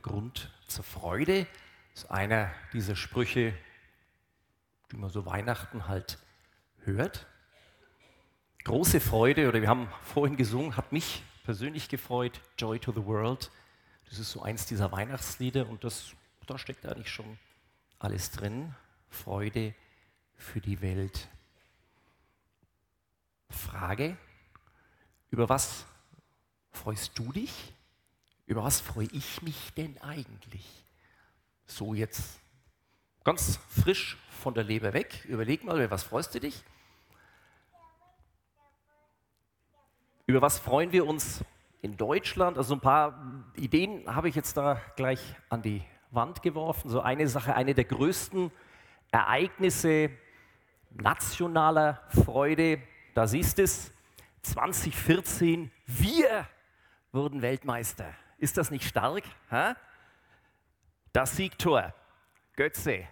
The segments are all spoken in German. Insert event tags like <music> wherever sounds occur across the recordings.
Grund zur Freude. Das ist einer dieser Sprüche, die man so Weihnachten halt hört. Große Freude, oder wir haben vorhin gesungen, hat mich persönlich gefreut, Joy to the World. Das ist so eins dieser Weihnachtslieder und das, da steckt eigentlich schon alles drin. Freude für die Welt. Frage, über was freust du dich? Über was freue ich mich denn eigentlich? So jetzt ganz frisch von der Leber weg. Überleg mal, über was freust du dich? Über was freuen wir uns in Deutschland? Also ein paar Ideen habe ich jetzt da gleich an die Wand geworfen. So eine Sache, eine der größten Ereignisse nationaler Freude, da siehst du es, 2014, wir wurden Weltmeister. Ist das nicht stark? Ha? Das Siegtor, Götze,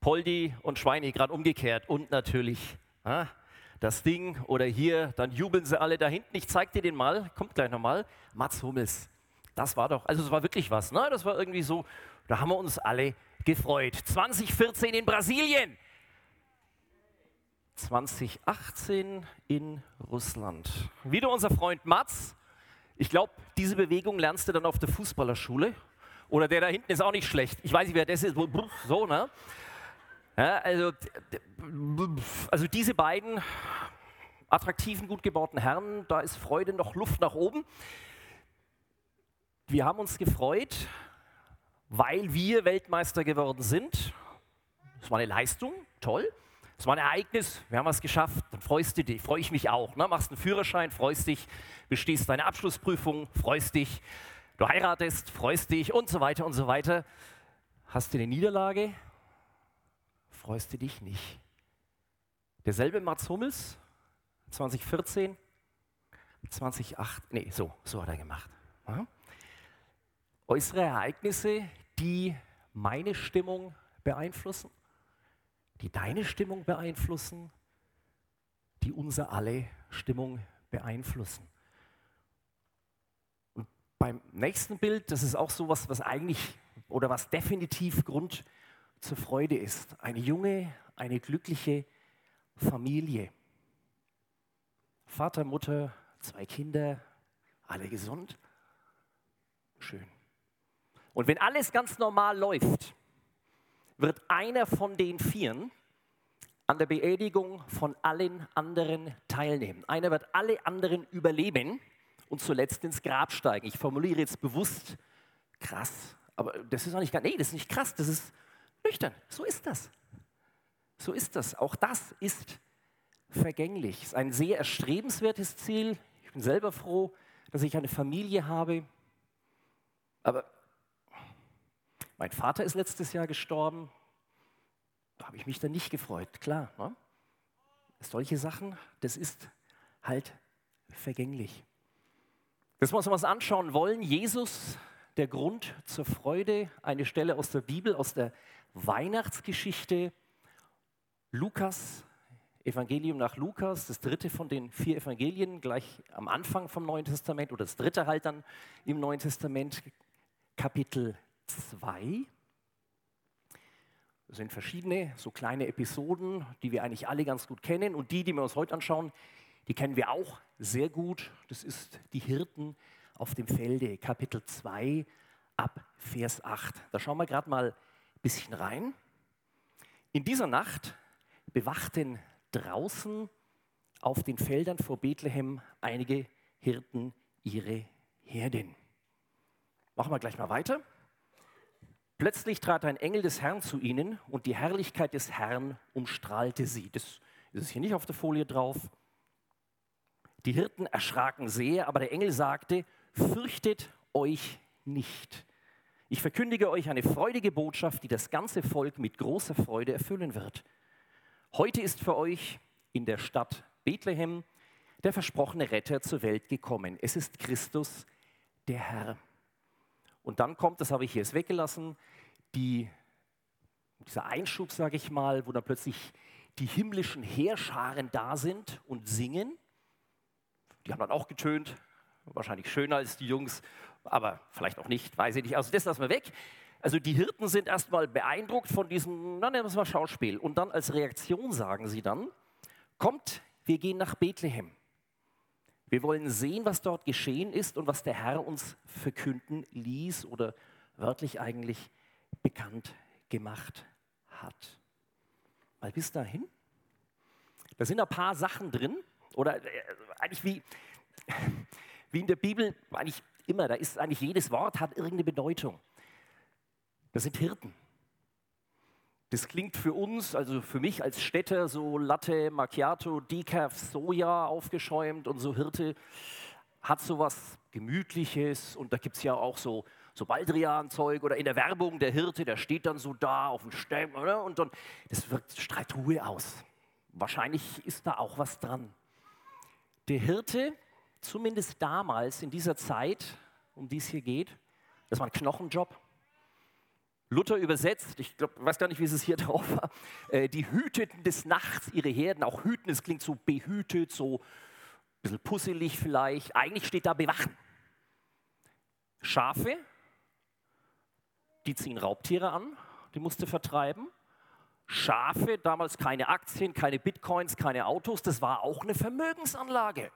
Poldi und Schweini gerade umgekehrt und natürlich ha? das Ding oder hier, dann jubeln sie alle da hinten. Ich zeig dir den mal, kommt gleich nochmal. Mats Hummels. Das war doch, also es war wirklich was. Ne? Das war irgendwie so, da haben wir uns alle gefreut. 2014 in Brasilien. 2018 in Russland. Wieder unser Freund Mats. Ich glaube, diese Bewegung lernst du dann auf der Fußballerschule. Oder der da hinten ist auch nicht schlecht. Ich weiß nicht, wer das ist. So, ne? Ja, also, also diese beiden attraktiven, gut gebauten Herren, da ist Freude noch Luft nach oben. Wir haben uns gefreut, weil wir Weltmeister geworden sind. Das war eine Leistung, toll. Es war ein Ereignis, wir haben was geschafft, dann freust du dich, freue ich mich auch. Ne? Machst einen Führerschein, freust dich, bestehst deine Abschlussprüfung, freust dich, du heiratest, freust dich und so weiter und so weiter. Hast du eine Niederlage, freust du dich nicht. Derselbe Mats Hummels, 2014, 2008, nee, so, so hat er gemacht. Ja? Äußere Ereignisse, die meine Stimmung beeinflussen, die deine Stimmung beeinflussen, die unser alle Stimmung beeinflussen. Und beim nächsten Bild, das ist auch so was, was eigentlich oder was definitiv Grund zur Freude ist. Eine junge, eine glückliche Familie. Vater, Mutter, zwei Kinder, alle gesund. Schön. Und wenn alles ganz normal läuft, wird einer von den Vieren an der Beerdigung von allen anderen teilnehmen. Einer wird alle anderen überleben und zuletzt ins Grab steigen. Ich formuliere jetzt bewusst krass, aber das ist auch nicht nee, das ist nicht krass, das ist nüchtern. So ist das. So ist das. Auch das ist vergänglich. Es ist ein sehr erstrebenswertes Ziel. Ich bin selber froh, dass ich eine Familie habe. Aber mein Vater ist letztes Jahr gestorben. Da habe ich mich dann nicht gefreut, klar. Ne? Solche Sachen, das ist halt vergänglich. Das muss wir uns anschauen wollen. Jesus, der Grund zur Freude, eine Stelle aus der Bibel, aus der Weihnachtsgeschichte. Lukas, Evangelium nach Lukas, das dritte von den vier Evangelien, gleich am Anfang vom Neuen Testament oder das dritte halt dann im Neuen Testament, Kapitel 2. Das sind verschiedene, so kleine Episoden, die wir eigentlich alle ganz gut kennen. Und die, die wir uns heute anschauen, die kennen wir auch sehr gut. Das ist die Hirten auf dem Felde, Kapitel 2 ab Vers 8. Da schauen wir gerade mal ein bisschen rein. In dieser Nacht bewachten draußen auf den Feldern vor Bethlehem einige Hirten ihre Herden. Machen wir gleich mal weiter. Plötzlich trat ein Engel des Herrn zu ihnen und die Herrlichkeit des Herrn umstrahlte sie. Das ist hier nicht auf der Folie drauf. Die Hirten erschraken sehr, aber der Engel sagte, fürchtet euch nicht. Ich verkündige euch eine freudige Botschaft, die das ganze Volk mit großer Freude erfüllen wird. Heute ist für euch in der Stadt Bethlehem der versprochene Retter zur Welt gekommen. Es ist Christus, der Herr. Und dann kommt, das habe ich hier jetzt weggelassen, die, dieser Einschub, sage ich mal, wo dann plötzlich die himmlischen Heerscharen da sind und singen. Die haben dann auch getönt, wahrscheinlich schöner als die Jungs, aber vielleicht auch nicht, weiß ich nicht. Also das lassen wir weg. Also die Hirten sind erstmal beeindruckt von diesem, na nennen wir es mal Schauspiel. Und dann als Reaktion sagen sie dann, kommt, wir gehen nach Bethlehem. Wir wollen sehen, was dort geschehen ist und was der Herr uns verkünden ließ oder wörtlich eigentlich bekannt gemacht hat. Weil bis dahin, da sind ein paar Sachen drin, oder äh, eigentlich wie, <laughs> wie in der Bibel, eigentlich immer, da ist eigentlich jedes Wort hat irgendeine Bedeutung. Das sind Hirten. Das klingt für uns, also für mich als Städter, so Latte, Macchiato, Decaf, Soja aufgeschäumt und so Hirte hat so was Gemütliches und da gibt es ja auch so, so Baldrian-Zeug oder in der Werbung der Hirte, der steht dann so da auf dem Stämm und dann, das wirkt, strahlt Ruhe aus. Wahrscheinlich ist da auch was dran. Der Hirte, zumindest damals in dieser Zeit, um die es hier geht, das war ein Knochenjob. Luther übersetzt, ich glaub, weiß gar nicht, wie es hier <laughs> drauf war, äh, die hüteten des Nachts ihre Herden, auch hüten, es klingt so behütet, so ein bisschen pusselig vielleicht. Eigentlich steht da bewachen. Schafe, die ziehen Raubtiere an, die musste vertreiben. Schafe, damals keine Aktien, keine Bitcoins, keine Autos, das war auch eine Vermögensanlage.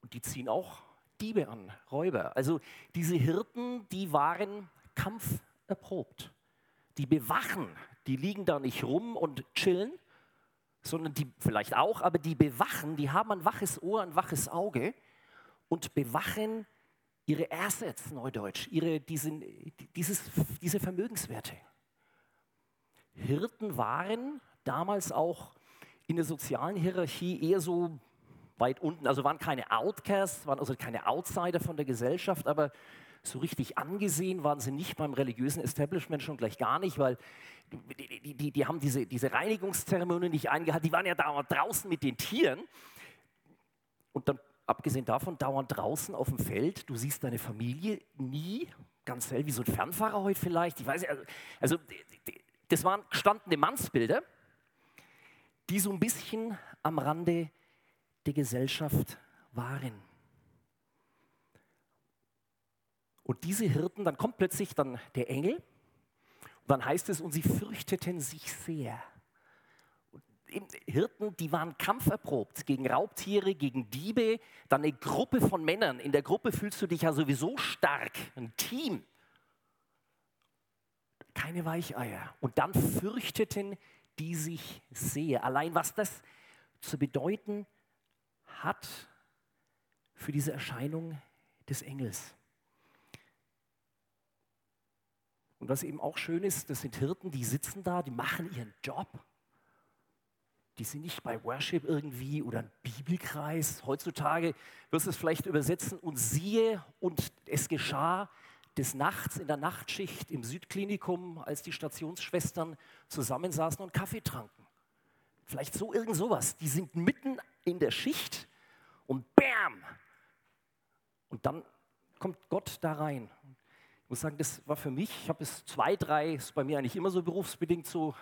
Und die ziehen auch Diebe an, Räuber. Also diese Hirten, die waren kampferprobt. Die bewachen, die liegen da nicht rum und chillen, sondern die vielleicht auch, aber die bewachen, die haben ein waches Ohr, ein waches Auge und bewachen ihre Assets, Neudeutsch, ihre, diesen, dieses, diese Vermögenswerte. Hirten waren damals auch in der sozialen Hierarchie eher so weit unten, also waren keine Outcasts, waren also keine Outsider von der Gesellschaft, aber so richtig angesehen waren sie nicht beim religiösen Establishment schon gleich gar nicht, weil die, die, die, die haben diese, diese Reinigungszeremonie nicht eingehalten. Die waren ja dauernd draußen mit den Tieren. Und dann, abgesehen davon, dauernd draußen auf dem Feld. Du siehst deine Familie nie, ganz selten, wie so ein Fernfahrer heute vielleicht. Ich weiß nicht, also, also das waren gestandene Mannsbilder, die so ein bisschen am Rande der Gesellschaft waren. Und diese Hirten, dann kommt plötzlich dann der Engel und dann heißt es, und sie fürchteten sich sehr. Hirten, die waren kampferprobt gegen Raubtiere, gegen Diebe, dann eine Gruppe von Männern. In der Gruppe fühlst du dich ja sowieso stark, ein Team. Keine Weicheier. Und dann fürchteten die sich sehr. Allein was das zu bedeuten hat für diese Erscheinung des Engels. Und was eben auch schön ist, das sind Hirten, die sitzen da, die machen ihren Job. Die sind nicht bei Worship irgendwie oder ein Bibelkreis. Heutzutage wirst du es vielleicht übersetzen und siehe und es geschah des Nachts in der Nachtschicht im Südklinikum, als die Stationsschwestern zusammensaßen und Kaffee tranken. Vielleicht so irgend sowas. Die sind mitten in der Schicht und bam! Und dann kommt Gott da rein ich muss sagen, das war für mich, ich habe es zwei, drei, ist bei mir eigentlich immer so berufsbedingt so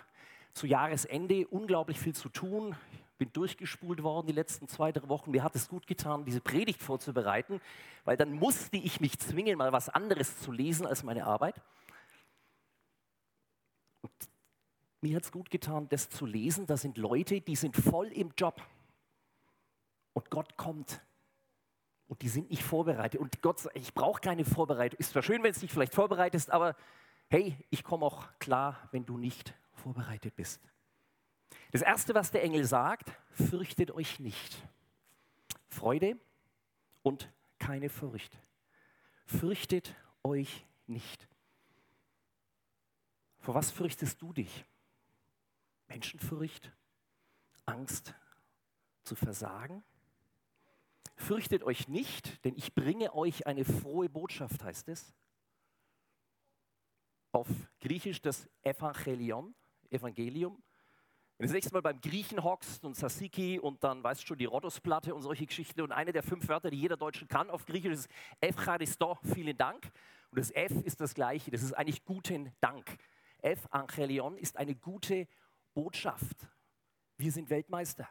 zu Jahresende unglaublich viel zu tun. Bin durchgespult worden die letzten zwei, drei Wochen. Mir hat es gut getan, diese Predigt vorzubereiten, weil dann musste ich mich zwingen, mal was anderes zu lesen als meine Arbeit. Und mir hat es gut getan, das zu lesen. Da sind Leute, die sind voll im Job. Und Gott kommt und die sind nicht vorbereitet. Und Gott sagt, ich brauche keine Vorbereitung. Ist zwar schön, wenn du dich vielleicht vorbereitest, aber hey, ich komme auch klar, wenn du nicht vorbereitet bist. Das Erste, was der Engel sagt, fürchtet euch nicht. Freude und keine Furcht. Fürchtet euch nicht. Vor was fürchtest du dich? Menschenfurcht? Angst zu versagen? Fürchtet euch nicht, denn ich bringe euch eine frohe Botschaft, heißt es. Auf Griechisch das Evangelion, Evangelium. Wenn du das nächste Mal beim Griechen hockst und Sasiki und dann weißt du schon die Rhodosplatte und solche Geschichten und eine der fünf Wörter, die jeder Deutsche kann auf Griechisch ist Evcharisto, vielen Dank. Und das F ist das gleiche, das ist eigentlich guten Dank. Evangelion ist eine gute Botschaft. Wir sind Weltmeister.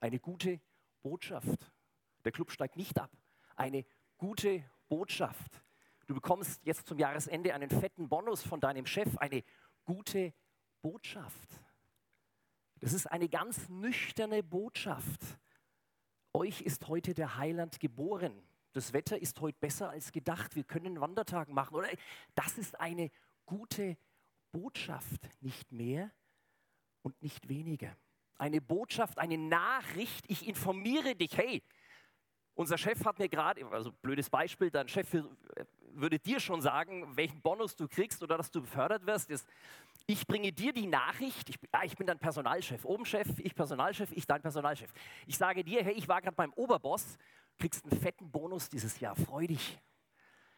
Eine gute Botschaft. Der Club steigt nicht ab. eine gute Botschaft. Du bekommst jetzt zum Jahresende einen fetten Bonus von deinem Chef, eine gute Botschaft. Das ist eine ganz nüchterne Botschaft. Euch ist heute der Heiland geboren. Das Wetter ist heute besser als gedacht. Wir können einen Wandertag machen. Oder das ist eine gute Botschaft, nicht mehr und nicht weniger. Eine Botschaft, eine Nachricht. Ich informiere dich. Hey, unser Chef hat mir gerade, also blödes Beispiel, dein Chef würde dir schon sagen, welchen Bonus du kriegst oder dass du befördert wirst. Ist, ich bringe dir die Nachricht, ich, ah, ich bin dein Personalchef, oben Chef, ich Personalchef, ich dein Personalchef. Ich sage dir, hey, ich war gerade beim Oberboss, kriegst einen fetten Bonus dieses Jahr, freu dich.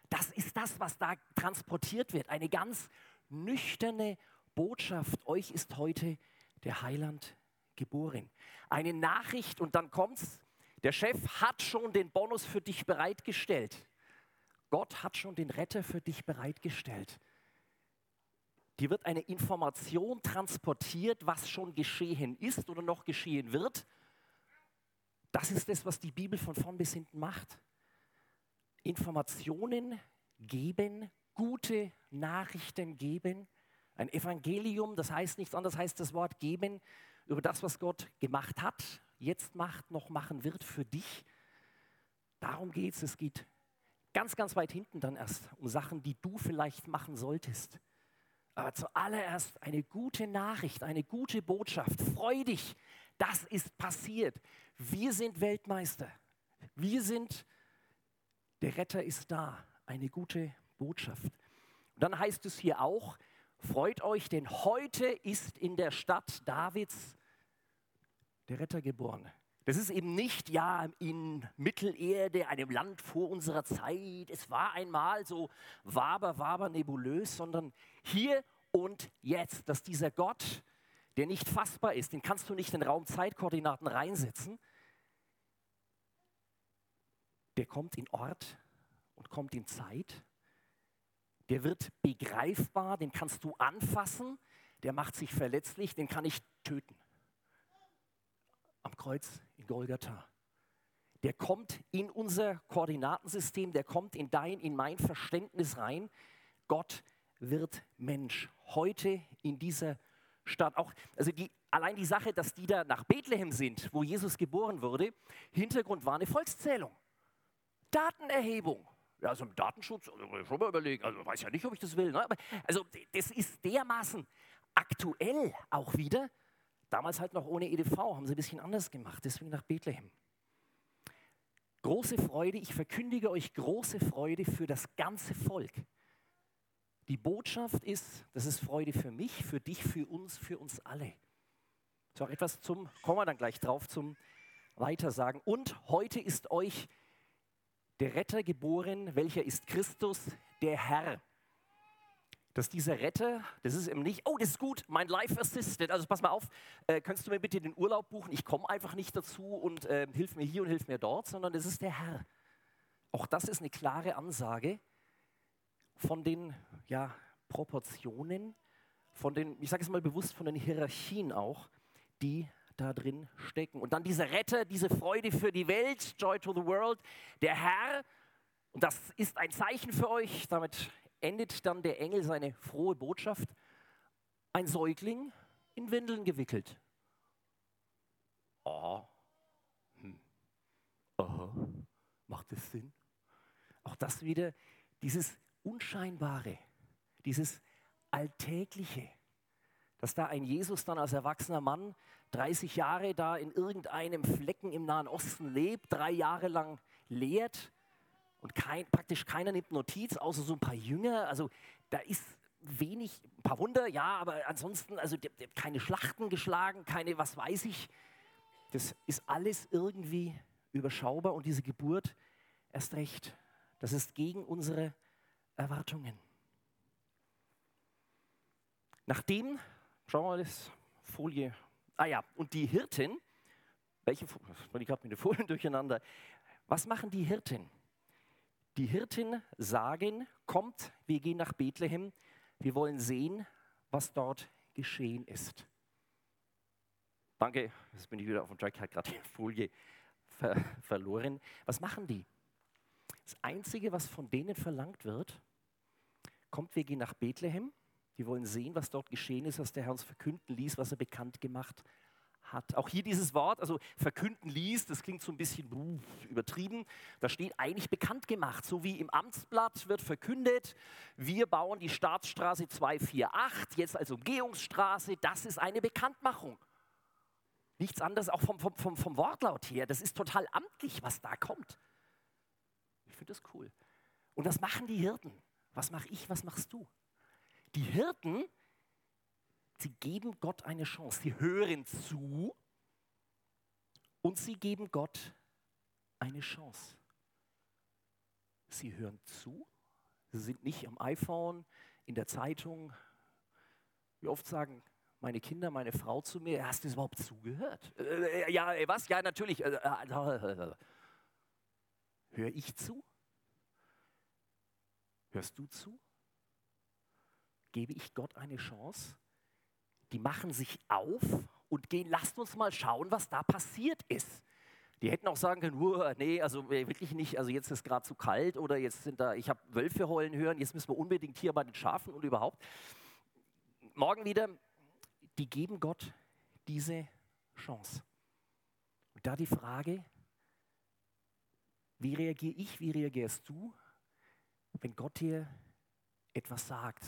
Das ist das, was da transportiert wird. Eine ganz nüchterne Botschaft. Euch ist heute der Heiland geboren. Eine Nachricht und dann kommt's, der Chef hat schon den Bonus für dich bereitgestellt. Gott hat schon den Retter für dich bereitgestellt. Dir wird eine Information transportiert, was schon geschehen ist oder noch geschehen wird. Das ist das, was die Bibel von vorn bis hinten macht. Informationen geben, gute Nachrichten geben. Ein Evangelium, das heißt nichts anderes, heißt das Wort geben über das, was Gott gemacht hat, jetzt macht, noch machen wird für dich. Darum geht es. Es geht ganz, ganz weit hinten dann erst um Sachen, die du vielleicht machen solltest. Aber zuallererst eine gute Nachricht, eine gute Botschaft. Freu dich, das ist passiert. Wir sind Weltmeister. Wir sind, der Retter ist da. Eine gute Botschaft. Und dann heißt es hier auch, freut euch, denn heute ist in der Stadt Davids der Retter geboren. Das ist eben nicht, ja, in Mittelerde, einem Land vor unserer Zeit, es war einmal so waber, waber, nebulös, sondern hier und jetzt, dass dieser Gott, der nicht fassbar ist, den kannst du nicht in Raum-Zeit-Koordinaten reinsetzen, der kommt in Ort und kommt in Zeit, der wird begreifbar, den kannst du anfassen, der macht sich verletzlich, den kann ich töten am Kreuz in Golgatha. Der kommt in unser Koordinatensystem, der kommt in dein, in mein Verständnis rein. Gott wird Mensch. Heute in dieser Stadt. Auch, also die, allein die Sache, dass die da nach Bethlehem sind, wo Jesus geboren wurde, Hintergrund war eine Volkszählung. Datenerhebung. Ja, also im Datenschutz, also schon mal überlegen, also weiß ja nicht, ob ich das will. Ne? Aber, also das ist dermaßen aktuell auch wieder, Damals halt noch ohne EDV, haben sie ein bisschen anders gemacht, deswegen nach Bethlehem. Große Freude, ich verkündige euch große Freude für das ganze Volk. Die Botschaft ist, das ist Freude für mich, für dich, für uns, für uns alle. So etwas zum, kommen wir dann gleich drauf, zum Weitersagen. Und heute ist euch der Retter geboren, welcher ist Christus, der Herr dass dieser Retter, das ist eben nicht, oh, das ist gut, mein Life Assistant, also pass mal auf, äh, kannst du mir bitte den Urlaub buchen? Ich komme einfach nicht dazu und äh, hilf mir hier und hilf mir dort, sondern das ist der Herr. Auch das ist eine klare Ansage von den ja, Proportionen, von den, ich sage es mal bewusst, von den Hierarchien auch, die da drin stecken. Und dann dieser Retter, diese Freude für die Welt, Joy to the World, der Herr, und das ist ein Zeichen für euch, damit endet dann der Engel seine frohe Botschaft, ein Säugling in Windeln gewickelt. Oh. Hm. Aha. Macht das Sinn? Auch das wieder, dieses Unscheinbare, dieses Alltägliche, dass da ein Jesus dann als erwachsener Mann 30 Jahre da in irgendeinem Flecken im Nahen Osten lebt, drei Jahre lang lehrt und kein, praktisch keiner nimmt Notiz, außer so ein paar Jünger. Also da ist wenig, ein paar Wunder, ja, aber ansonsten, also der, der, keine Schlachten geschlagen, keine, was weiß ich. Das ist alles irgendwie überschaubar und diese Geburt erst recht. Das ist gegen unsere Erwartungen. Nachdem, schauen wir mal das Folie. Ah ja, und die Hirten, welche, ich gerade mit den Folien durcheinander. Was machen die Hirten? Die Hirten sagen, kommt, wir gehen nach Bethlehem, wir wollen sehen, was dort geschehen ist. Danke, jetzt bin ich wieder auf dem Track, habe gerade die Folie ver verloren. Was machen die? Das Einzige, was von denen verlangt wird, kommt, wir gehen nach Bethlehem. Wir wollen sehen, was dort geschehen ist, was der Herr uns verkünden ließ, was er bekannt gemacht hat. Auch hier dieses Wort, also verkünden ließ, das klingt so ein bisschen übertrieben. Da steht eigentlich bekannt gemacht, so wie im Amtsblatt wird verkündet, wir bauen die Staatsstraße 248, jetzt als Umgehungsstraße, das ist eine Bekanntmachung. Nichts anderes, auch vom, vom, vom, vom Wortlaut her. Das ist total amtlich, was da kommt. Ich finde das cool. Und was machen die Hirten? Was mache ich, was machst du? Die Hirten, sie geben Gott eine Chance. Sie hören zu und sie geben Gott eine Chance. Sie hören zu, sie sind nicht am iPhone, in der Zeitung. Wie oft sagen meine Kinder, meine Frau zu mir, hast du überhaupt zugehört? Äh, ja, was? Ja, natürlich. Äh, äh, Höre ich zu? Hörst du zu? Gebe ich Gott eine Chance? Die machen sich auf und gehen, lasst uns mal schauen, was da passiert ist. Die hätten auch sagen können, nee, also wirklich nicht, also jetzt ist gerade zu kalt oder jetzt sind da, ich habe Wölfe heulen hören, jetzt müssen wir unbedingt hier bei den Schafen und überhaupt. Morgen wieder, die geben Gott diese Chance. Und da die Frage, wie reagiere ich, wie reagierst du, wenn Gott dir etwas sagt?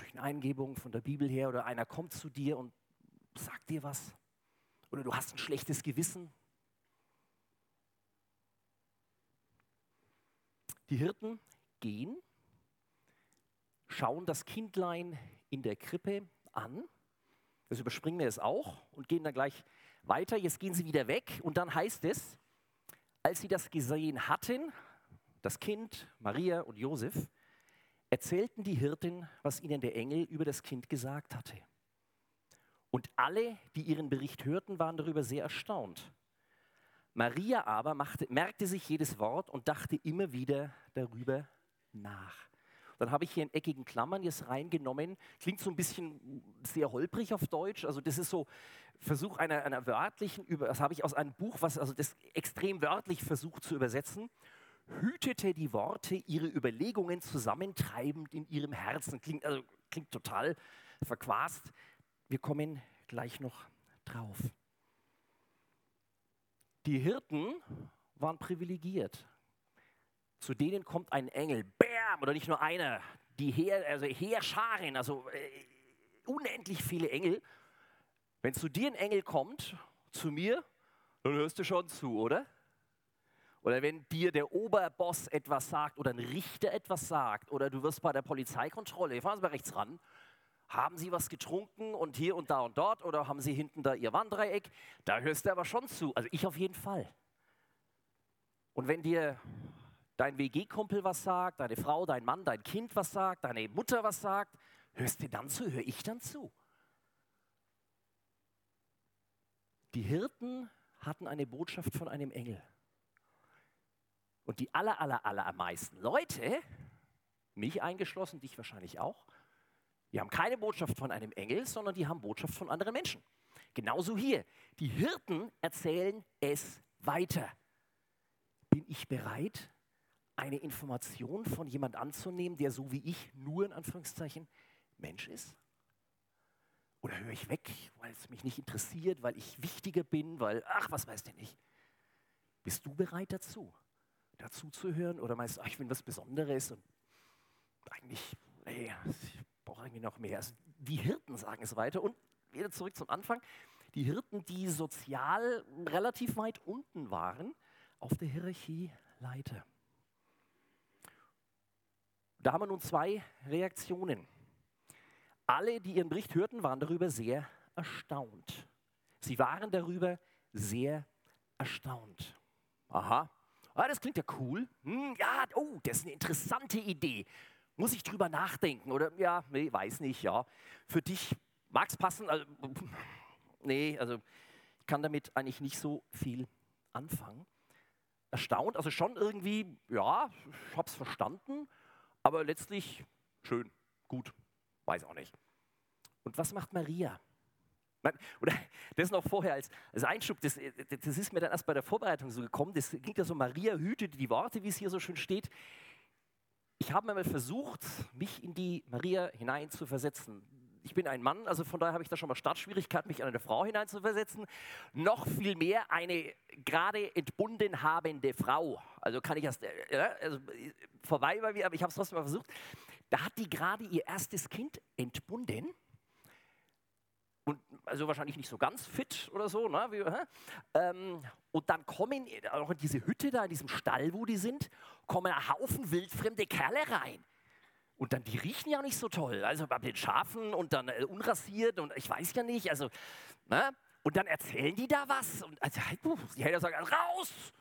Durch eine Eingebung von der Bibel her oder einer kommt zu dir und sagt dir was? Oder du hast ein schlechtes Gewissen? Die Hirten gehen, schauen das Kindlein in der Krippe an. Das überspringen wir jetzt auch und gehen dann gleich weiter. Jetzt gehen sie wieder weg und dann heißt es, als sie das gesehen hatten, das Kind, Maria und Josef, erzählten die Hirten, was ihnen der Engel über das Kind gesagt hatte. Und alle, die ihren Bericht hörten, waren darüber sehr erstaunt. Maria aber machte, merkte sich jedes Wort und dachte immer wieder darüber nach. Dann habe ich hier in eckigen Klammern jetzt reingenommen. Klingt so ein bisschen sehr holprig auf Deutsch. Also das ist so Versuch einer, einer wörtlichen, das habe ich aus einem Buch, was also das extrem wörtlich versucht zu übersetzen. Hütete die Worte ihre Überlegungen zusammentreibend in ihrem Herzen. Klingt, also, klingt total verquast. Wir kommen gleich noch drauf. Die Hirten waren privilegiert. Zu denen kommt ein Engel, bam, oder nicht nur einer, die Heer, also Heerscharen, also äh, unendlich viele Engel. Wenn zu dir ein Engel kommt, zu mir, dann hörst du schon zu, oder? Oder wenn dir der Oberboss etwas sagt oder ein Richter etwas sagt oder du wirst bei der Polizeikontrolle, fahren Sie mal rechts ran, haben Sie was getrunken und hier und da und dort oder haben Sie hinten da Ihr Wanddreieck, da hörst du aber schon zu. Also ich auf jeden Fall. Und wenn dir dein WG-Kumpel was sagt, deine Frau, dein Mann, dein Kind was sagt, deine Mutter was sagt, hörst du dann zu, höre ich dann zu. Die Hirten hatten eine Botschaft von einem Engel. Und die aller, aller, aller am meisten Leute, mich eingeschlossen, dich wahrscheinlich auch, die haben keine Botschaft von einem Engel, sondern die haben Botschaft von anderen Menschen. Genauso hier. Die Hirten erzählen es weiter. Bin ich bereit, eine Information von jemand anzunehmen, der so wie ich nur in Anführungszeichen Mensch ist? Oder höre ich weg, weil es mich nicht interessiert, weil ich wichtiger bin, weil, ach, was weiß der nicht? Bist du bereit dazu, dazu zu hören? Oder meinst du, ich bin was Besonderes und eigentlich, nee, ich brauche irgendwie noch mehr. Also die Hirten sagen es weiter und wieder zurück zum Anfang. Die Hirten, die sozial relativ weit unten waren auf der Hierarchieleiter. Da haben wir nun zwei Reaktionen. Alle, die ihren Bericht hörten, waren darüber sehr erstaunt. Sie waren darüber sehr erstaunt. Aha, ah, das klingt ja cool. Hm, ja, oh, das ist eine interessante Idee. Muss ich drüber nachdenken? Oder ja, nee, weiß nicht, ja. Für dich mag es passen? Also, <laughs> nee, also ich kann damit eigentlich nicht so viel anfangen. Erstaunt, also schon irgendwie, ja, ich habe es verstanden, aber letztlich schön, gut, weiß auch nicht. Und was macht Maria? Oder <laughs> das noch vorher als, als Einschub, das, das ist mir dann erst bei der Vorbereitung so gekommen, das klingt ja so, Maria hütete die Worte, wie es hier so schön steht. Ich habe einmal versucht, mich in die Maria hineinzuversetzen. Ich bin ein Mann, also von daher habe ich da schon mal Startschwierigkeiten, mich in eine Frau hineinzuversetzen. Noch viel mehr eine gerade entbunden habende Frau. Also kann ich erst, äh, also vorbei bei mir, aber ich habe es trotzdem mal versucht. Da hat die gerade ihr erstes Kind entbunden und also wahrscheinlich nicht so ganz fit oder so. Ne? Wie, ähm, und dann kommen auch in diese Hütte da, in diesem Stall, wo die sind, kommen ein Haufen wildfremde Kerle rein. Und dann, die riechen ja nicht so toll. Also bei den Schafen und dann äh, unrasiert und ich weiß ja nicht. Also, ne? Und dann erzählen die da was. Und also, die Helfer sagen, raus!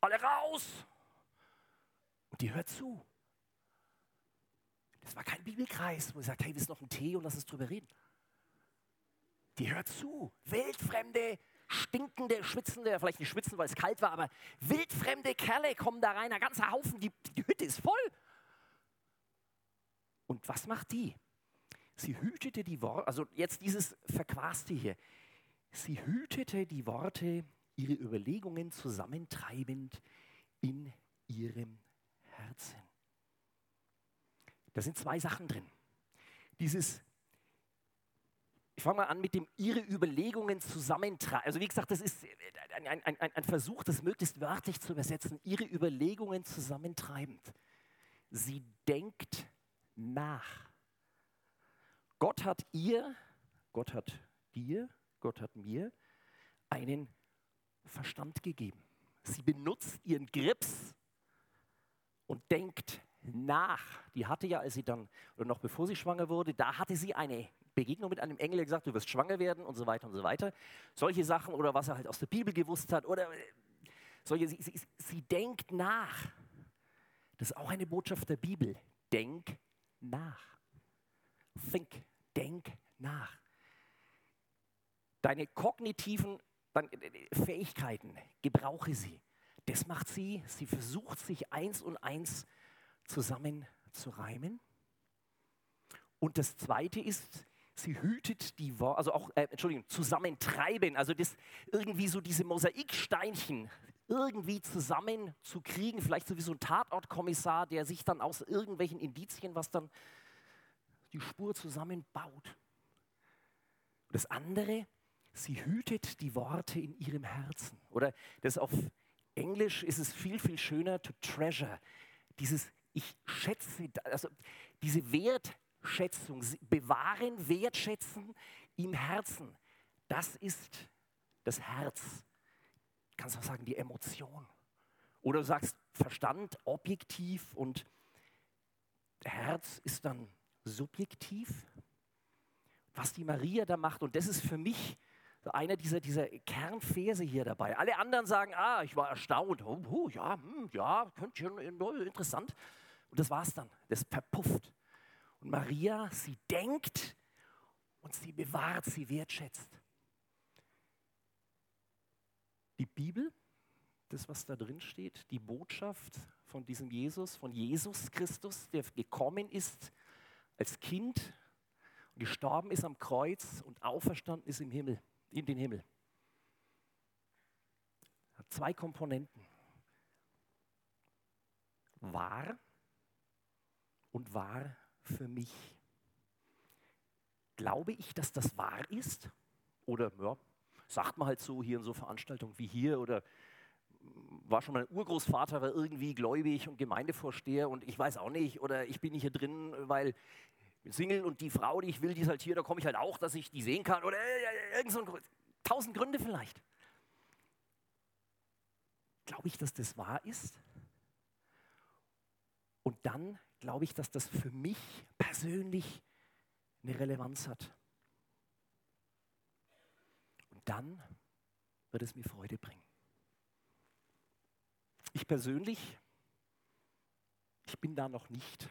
Alle raus! Und die hört zu. Das war kein Bibelkreis, wo sie sagt, hey, wir sind noch ein Tee und lass uns drüber reden. Die hört zu. Wildfremde, stinkende, schwitzende, vielleicht nicht schwitzen, weil es kalt war, aber wildfremde Kerle kommen da rein, ein ganzer Haufen, die, die Hütte ist voll. Und was macht die? Sie hütete die Worte, also jetzt dieses Verquaste hier. Sie hütete die Worte, ihre Überlegungen zusammentreibend in ihrem Herzen. Da sind zwei Sachen drin. Dieses ich fange mal an mit dem ihre Überlegungen zusammentragen. Also wie gesagt, das ist ein, ein, ein, ein, Versuch, das möglichst wörtlich zu übersetzen. Ihre Überlegungen zusammentreibend. Sie denkt nach. Gott hat ihr, Gott hat dir, Gott hat mir einen Verstand gegeben. Sie benutzt ihren Grips und denkt nach. Die hatte ja, als sie dann, oder noch bevor sie schwanger wurde, da hatte sie eine Begegnung mit einem Engel, der gesagt, du wirst schwanger werden und so weiter und so weiter. Solche Sachen oder was er halt aus der Bibel gewusst hat oder äh, solche, sie, sie, sie denkt nach. Das ist auch eine Botschaft der Bibel. Denk nach. Think, denk nach. Deine kognitiven äh, Fähigkeiten, gebrauche sie. Das macht sie. Sie versucht sich eins und eins zusammen zu reimen. Und das Zweite ist, sie hütet die Worte, also auch, äh, Entschuldigung, zusammentreiben, also das irgendwie so diese Mosaiksteinchen irgendwie zusammenzukriegen, vielleicht so wie so ein Tatortkommissar, der sich dann aus irgendwelchen Indizien, was dann die Spur zusammenbaut. Das andere, sie hütet die Worte in ihrem Herzen. Oder das auf Englisch ist es viel, viel schöner, to treasure. Dieses, ich schätze, also diese Wert, Schätzung, bewahren, wertschätzen im Herzen. Das ist das Herz. Kannst du auch sagen, die Emotion. Oder du sagst Verstand, objektiv und Herz ist dann subjektiv. Was die Maria da macht, und das ist für mich einer dieser, dieser Kernverse hier dabei. Alle anderen sagen, ah, ich war erstaunt, oh, oh ja, hm, ja, könnte schon interessant. Und das war's dann. Das verpufft. Und Maria, sie denkt und sie bewahrt, sie wertschätzt. Die Bibel, das, was da drin steht, die Botschaft von diesem Jesus, von Jesus Christus, der gekommen ist als Kind gestorben ist am Kreuz und auferstanden ist im Himmel, in den Himmel. Hat zwei Komponenten. Wahr und wahr für mich? Glaube ich, dass das wahr ist? Oder ja, sagt man halt so hier in so Veranstaltungen wie hier oder war schon mein Urgroßvater war irgendwie gläubig und Gemeindevorsteher und ich weiß auch nicht oder ich bin nicht hier drin, weil Single und die Frau, die ich will, die ist halt hier, da komme ich halt auch, dass ich die sehen kann oder äh, irgend so ein, tausend Gründe vielleicht. Glaube ich, dass das wahr ist? Und dann glaube ich, dass das für mich persönlich eine Relevanz hat. Und dann wird es mir Freude bringen. Ich persönlich, ich bin da noch nicht,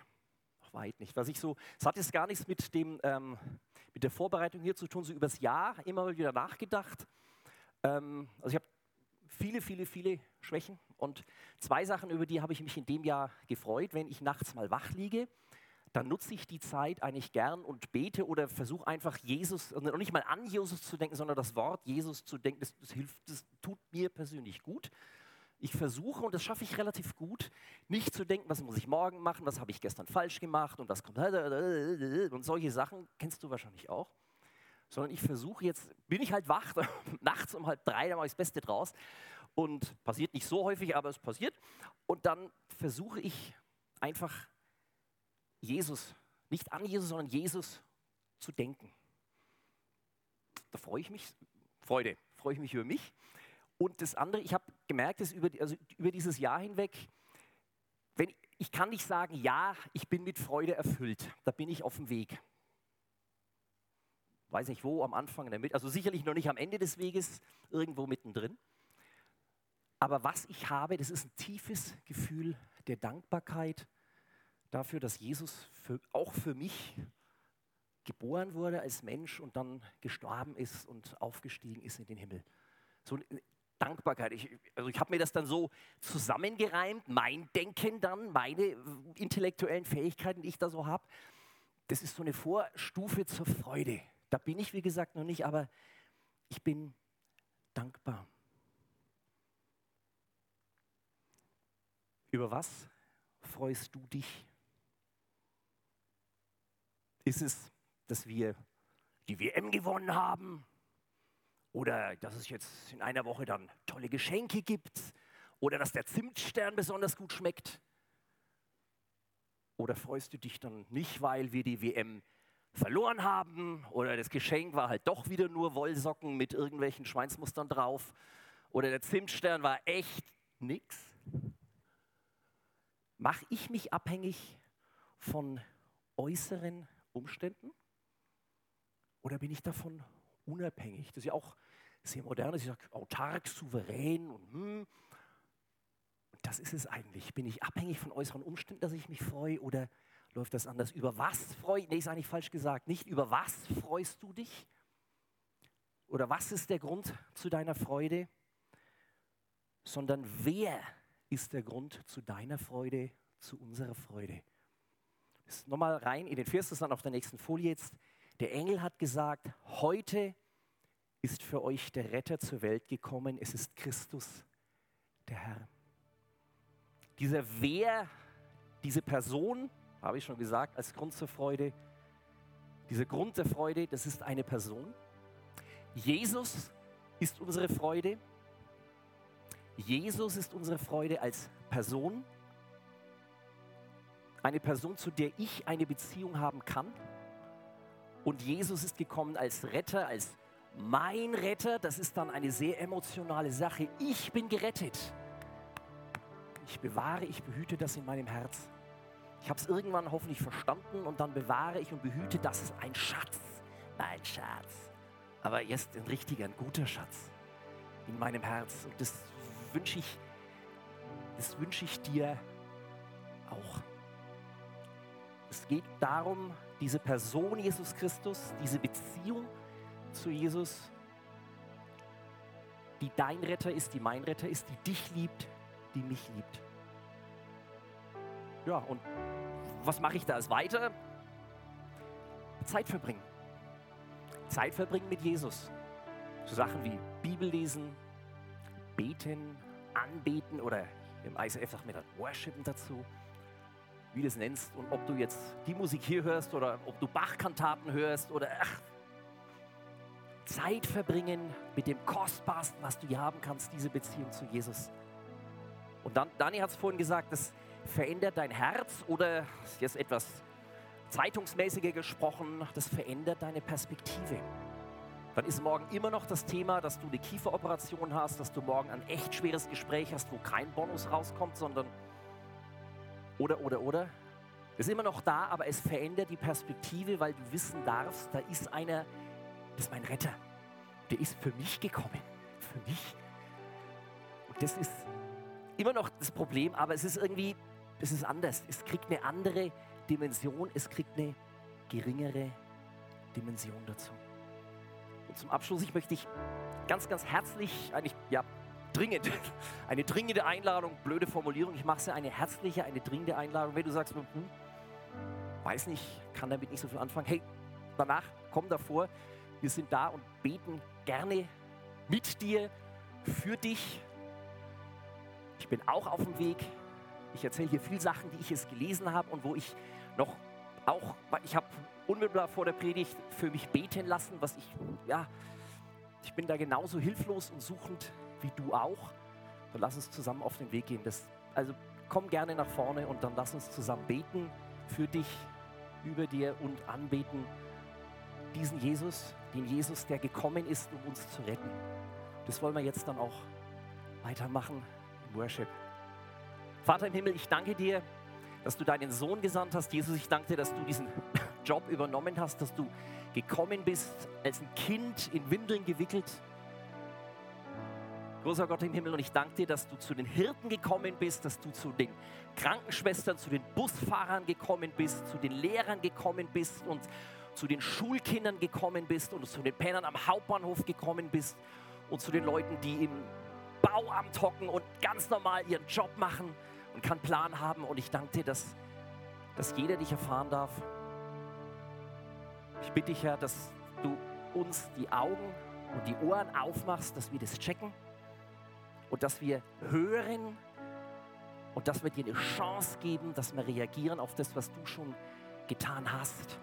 noch weit nicht. Was ich so, es hat jetzt gar nichts mit dem, ähm, mit der Vorbereitung hier zu tun, so übers Jahr immer wieder nachgedacht. Ähm, also ich habe viele, viele, viele Schwächen. Und zwei Sachen, über die habe ich mich in dem Jahr gefreut. Wenn ich nachts mal wach liege, dann nutze ich die Zeit eigentlich gern und bete oder versuche einfach Jesus, und nicht mal an Jesus zu denken, sondern das Wort Jesus zu denken. Das, das hilft, das tut mir persönlich gut. Ich versuche, und das schaffe ich relativ gut, nicht zu denken, was muss ich morgen machen, was habe ich gestern falsch gemacht und was kommt <laughs> und solche Sachen kennst du wahrscheinlich auch. Sondern ich versuche jetzt, bin ich halt wach, <laughs> nachts um halb drei, da mache ich das Beste draus. Und passiert nicht so häufig, aber es passiert. Und dann versuche ich einfach Jesus, nicht an Jesus, sondern Jesus zu denken. Da freue ich mich, Freude, freue ich mich über mich. Und das andere, ich habe gemerkt, dass über, also über dieses Jahr hinweg, wenn, ich kann nicht sagen, ja, ich bin mit Freude erfüllt, da bin ich auf dem Weg. Weiß nicht wo, am Anfang, in der Mitte, also sicherlich noch nicht am Ende des Weges, irgendwo mittendrin. Aber was ich habe, das ist ein tiefes Gefühl der Dankbarkeit dafür, dass Jesus für, auch für mich geboren wurde als Mensch und dann gestorben ist und aufgestiegen ist in den Himmel. So eine Dankbarkeit. Ich, also ich habe mir das dann so zusammengereimt, mein Denken dann, meine intellektuellen Fähigkeiten, die ich da so habe. Das ist so eine Vorstufe zur Freude. Da bin ich, wie gesagt, noch nicht, aber ich bin dankbar. Über was freust du dich? Ist es, dass wir die WM gewonnen haben? Oder dass es jetzt in einer Woche dann tolle Geschenke gibt? Oder dass der Zimtstern besonders gut schmeckt? Oder freust du dich dann nicht, weil wir die WM verloren haben? Oder das Geschenk war halt doch wieder nur Wollsocken mit irgendwelchen Schweinsmustern drauf? Oder der Zimtstern war echt nix? Mache ich mich abhängig von äußeren Umständen? Oder bin ich davon unabhängig? Das ist ja auch sehr modern, ich sage autark, souverän und hm. Und das ist es eigentlich. Bin ich abhängig von äußeren Umständen, dass ich mich freue oder läuft das anders? Über was freue ich? Nee, ist eigentlich falsch gesagt. Nicht über was freust du dich? Oder was ist der Grund zu deiner Freude? Sondern wer ist der Grund zu deiner Freude, zu unserer Freude? Nochmal rein in den Vers, das dann auf der nächsten Folie jetzt. Der Engel hat gesagt, heute ist für euch der Retter zur Welt gekommen. Es ist Christus, der Herr. Dieser Wer, diese Person, habe ich schon gesagt, als Grund zur Freude, dieser Grund der Freude, das ist eine Person. Jesus ist unsere Freude. Jesus ist unsere Freude als Person. Eine Person, zu der ich eine Beziehung haben kann. Und Jesus ist gekommen als Retter, als mein Retter. Das ist dann eine sehr emotionale Sache. Ich bin gerettet. Ich bewahre, ich behüte das in meinem Herz. Ich habe es irgendwann hoffentlich verstanden und dann bewahre ich und behüte, das ist ein Schatz, mein Schatz. Aber jetzt ein richtiger, ein guter Schatz in meinem Herz. Und das wünsche ich, das wünsche ich dir auch. Es geht darum, diese Person Jesus Christus, diese Beziehung zu Jesus, die dein Retter ist, die mein Retter ist, die dich liebt, die mich liebt. Ja, und was mache ich da als weiter? Zeit verbringen. Zeit verbringen mit Jesus. So Sachen wie Bibel lesen, beten, anbeten oder im ICF sagt mir dann Worshipen dazu, wie du es nennst. Und ob du jetzt die Musik hier hörst oder ob du Bachkantaten hörst oder ach, Zeit verbringen mit dem Kostbarsten, was du hier haben kannst, diese Beziehung zu Jesus. Und dann, Dani hat es vorhin gesagt, das verändert dein Herz oder jetzt etwas zeitungsmäßiger gesprochen, das verändert deine Perspektive. Dann ist morgen immer noch das Thema, dass du eine Kieferoperation hast, dass du morgen ein echt schweres Gespräch hast, wo kein Bonus rauskommt, sondern oder, oder, oder. Ist immer noch da, aber es verändert die Perspektive, weil du wissen darfst, da ist einer, das ist mein Retter. Der ist für mich gekommen. Für mich. Und das ist immer noch das Problem, aber es ist irgendwie, es ist anders. Es kriegt eine andere Dimension, es kriegt eine geringere Dimension dazu. Und zum Abschluss, ich möchte dich ganz, ganz herzlich, eigentlich, ja, dringend, <laughs> eine dringende Einladung, blöde Formulierung, ich mache es ja eine herzliche, eine dringende Einladung, wenn du sagst, hm, weiß nicht, kann damit nicht so viel anfangen. Hey, danach komm davor. Wir sind da und beten gerne mit dir, für dich. Ich bin auch auf dem Weg. Ich erzähle hier viele Sachen, die ich jetzt gelesen habe und wo ich noch auch, ich habe unmittelbar vor der Predigt für mich beten lassen, was ich, ja, ich bin da genauso hilflos und suchend wie du auch. Dann lass uns zusammen auf den Weg gehen. Das, also komm gerne nach vorne und dann lass uns zusammen beten für dich, über dir und anbeten diesen Jesus, den Jesus, der gekommen ist, um uns zu retten. Das wollen wir jetzt dann auch weitermachen Worship. Vater im Himmel, ich danke dir, dass du deinen Sohn gesandt hast. Jesus, ich danke dir, dass du diesen <coughs> Job übernommen hast, dass du gekommen bist als ein Kind in Windeln gewickelt. Großer Gott im Himmel, und ich danke dir, dass du zu den Hirten gekommen bist, dass du zu den Krankenschwestern, zu den Busfahrern gekommen bist, zu den Lehrern gekommen bist und zu den Schulkindern gekommen bist und zu den Pennern am Hauptbahnhof gekommen bist und zu den Leuten, die im Bauamt hocken und ganz normal ihren Job machen und keinen Plan haben. Und ich danke dir, dass, dass jeder dich erfahren darf. Ich bitte dich, Herr, dass du uns die Augen und die Ohren aufmachst, dass wir das checken und dass wir hören und dass wir dir eine Chance geben, dass wir reagieren auf das, was du schon getan hast.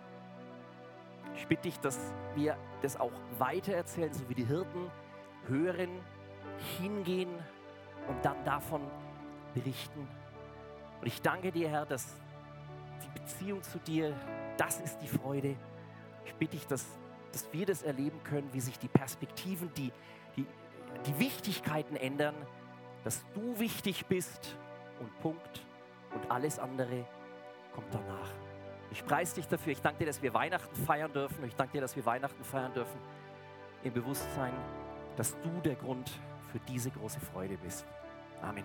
Ich bitte dich, dass wir das auch weitererzählen, so wie die Hirten hören, hingehen und dann davon berichten. Und ich danke dir, Herr, dass die Beziehung zu dir, das ist die Freude. Ich bitte dich, dass, dass wir das erleben können, wie sich die Perspektiven, die, die, die Wichtigkeiten ändern, dass du wichtig bist und Punkt und alles andere kommt danach. Ich preise dich dafür. Ich danke dir, dass wir Weihnachten feiern dürfen. Ich danke dir, dass wir Weihnachten feiern dürfen im Bewusstsein, dass du der Grund für diese große Freude bist. Amen.